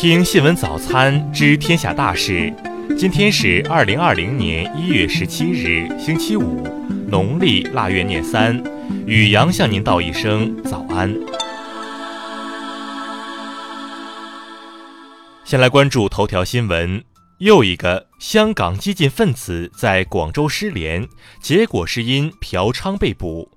听新闻早餐知天下大事。今天是二零二零年一月十七日，星期五，农历腊月廿三。雨阳向您道一声早安。先来关注头条新闻：又一个香港激进分子在广州失联，结果是因嫖娼被捕。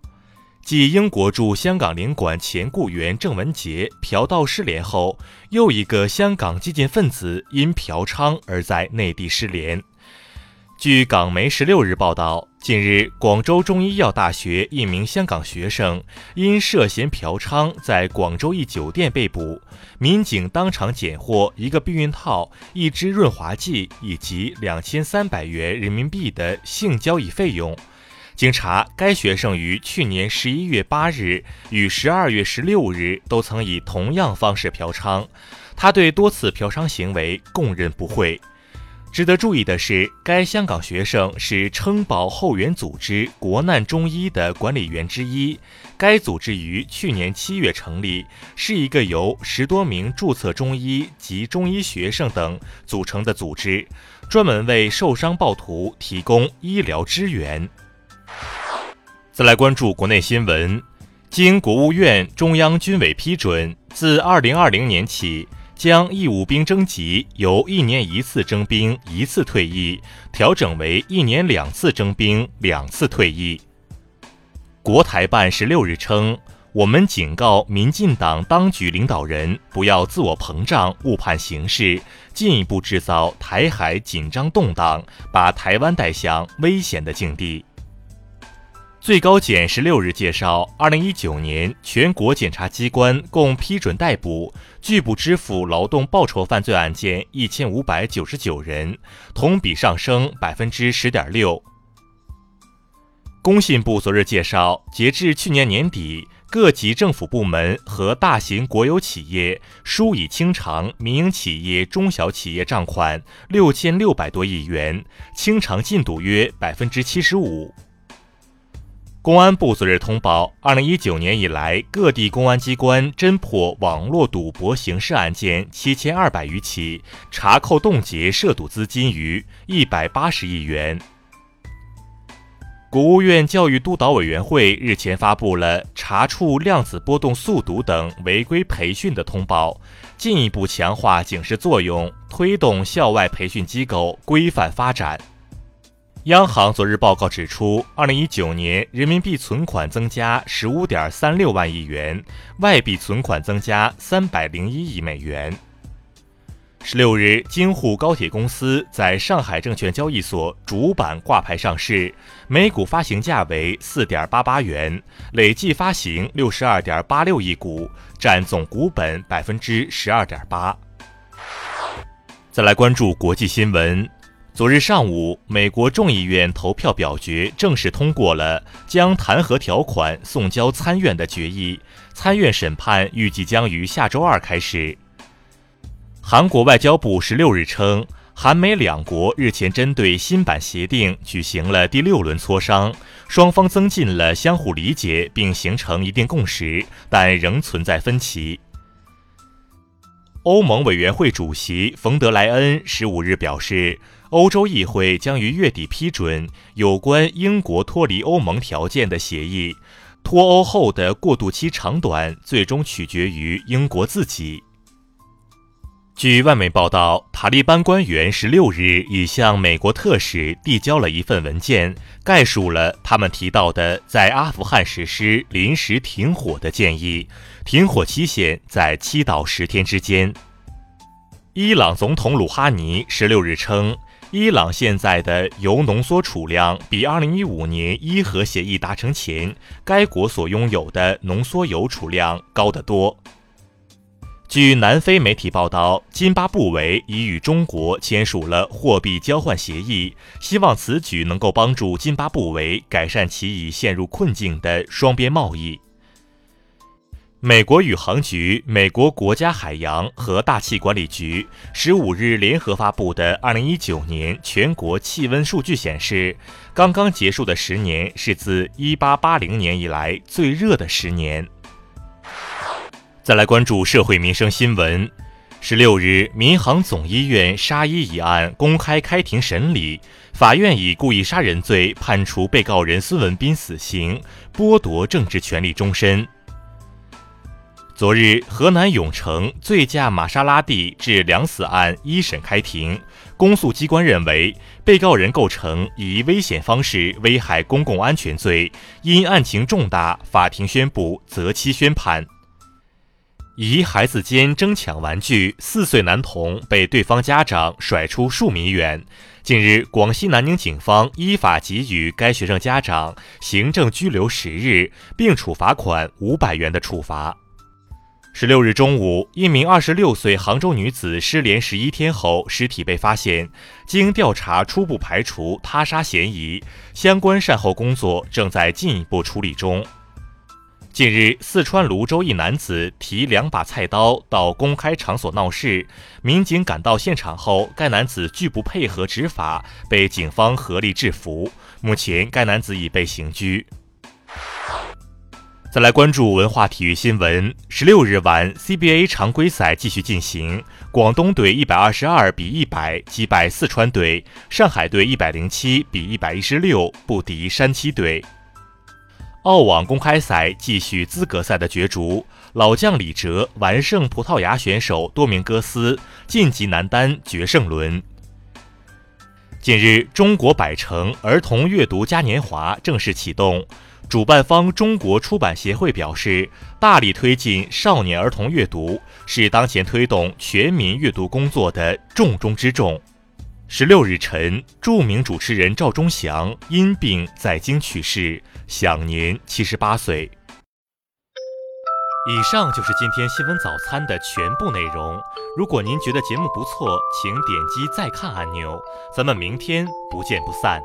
继英国驻香港领馆前雇员郑文杰嫖盗失联后，又一个香港激进分子因嫖娼而在内地失联。据港媒十六日报道，近日广州中医药大学一名香港学生因涉嫌嫖娼，在广州一酒店被捕，民警当场检获一个避孕套、一支润滑剂以及两千三百元人民币的性交易费用。经查，该学生于去年十一月八日与十二月十六日都曾以同样方式嫖娼，他对多次嫖娼行为供认不讳。值得注意的是，该香港学生是撑保后援组织“国难中医”的管理员之一。该组织于去年七月成立，是一个由十多名注册中医及中医学生等组成的组织，专门为受伤暴徒提供医疗支援。再来关注国内新闻，经国务院、中央军委批准，自二零二零年起，将义务兵征集由一年一次征兵一次退役，调整为一年两次征兵两次退役。国台办十六日称，我们警告民进党当局领导人不要自我膨胀、误判形势，进一步制造台海紧张动荡，把台湾带向危险的境地。最高检十六日介绍，二零一九年全国检察机关共批准逮捕拒不支付劳动报酬犯罪案件一千五百九十九人，同比上升百分之十点六。工信部昨日介绍，截至去年年底，各级政府部门和大型国有企业疏已清偿民营企业、中小企业账款六千六百多亿元，清偿进度约百分之七十五。公安部昨日通报，二零一九年以来，各地公安机关侦破网络赌博刑事案件七千二百余起，查扣冻结涉赌资金逾一百八十亿元。国务院教育督导委员会日前发布了查处量子波动速读等违规培训的通报，进一步强化警示作用，推动校外培训机构规范发展。央行昨日报告指出，二零一九年人民币存款增加十五点三六万亿元，外币存款增加三百零一亿美元。十六日，京沪高铁公司在上海证券交易所主板挂牌上市，每股发行价为四点八八元，累计发行六十二点八六亿股，占总股本百分之十二点八。再来关注国际新闻。昨日上午，美国众议院投票表决正式通过了将弹劾条款送交参院的决议。参院审判预计将于下周二开始。韩国外交部十六日称，韩美两国日前针对新版协定举行了第六轮磋商，双方增进了相互理解，并形成一定共识，但仍存在分歧。欧盟委员会主席冯德莱恩十五日表示。欧洲议会将于月底批准有关英国脱离欧盟条件的协议，脱欧后的过渡期长短最终取决于英国自己。据外媒报道，塔利班官员十六日已向美国特使递交了一份文件，概述了他们提到的在阿富汗实施临时停火的建议，停火期限在七到十天之间。伊朗总统鲁哈尼十六日称。伊朗现在的铀浓缩储量比2015年伊核协议达成前该国所拥有的浓缩铀储量高得多。据南非媒体报道，津巴布韦已与中国签署了货币交换协议，希望此举能够帮助津巴布韦改善其已陷入困境的双边贸易。美国宇航局、美国国家海洋和大气管理局十五日联合发布的二零一九年全国气温数据显示，刚刚结束的十年是自一八八零年以来最热的十年。再来关注社会民生新闻，十六日，民航总医院杀医一案公开开庭审理，法院以故意杀人罪判处被告人孙文斌死刑，剥夺政治权利终身。昨日，河南永城醉驾玛莎拉蒂致两死案一审开庭，公诉机关认为被告人构成以危险方式危害公共安全罪，因案情重大，法庭宣布择期宣判。疑孩子间争抢玩具，四岁男童被对方家长甩出数米远。近日，广西南宁警方依法给予该学生家长行政拘留十日，并处罚款五百元的处罚。十六日中午，一名二十六岁杭州女子失联十一天后，尸体被发现。经调查，初步排除他杀嫌疑，相关善后工作正在进一步处理中。近日，四川泸州一男子提两把菜刀到公开场所闹事，民警赶到现场后，该男子拒不配合执法，被警方合力制服。目前，该男子已被刑拘。再来关注文化体育新闻。十六日晚，CBA 常规赛继续进行，广东队一百二十二比一百击败四川队，上海队一百零七比一百一十六不敌山西队。澳网公开赛继续资格赛的角逐，老将李哲完胜葡萄牙选手多明戈斯，晋级男单决胜轮。近日，中国百城儿童阅读嘉年华正式启动，主办方中国出版协会表示，大力推进少年儿童阅读是当前推动全民阅读工作的重中之重。十六日晨，著名主持人赵忠祥因病在京去世，享年七十八岁。以上就是今天新闻早餐的全部内容。如果您觉得节目不错，请点击再看按钮。咱们明天不见不散。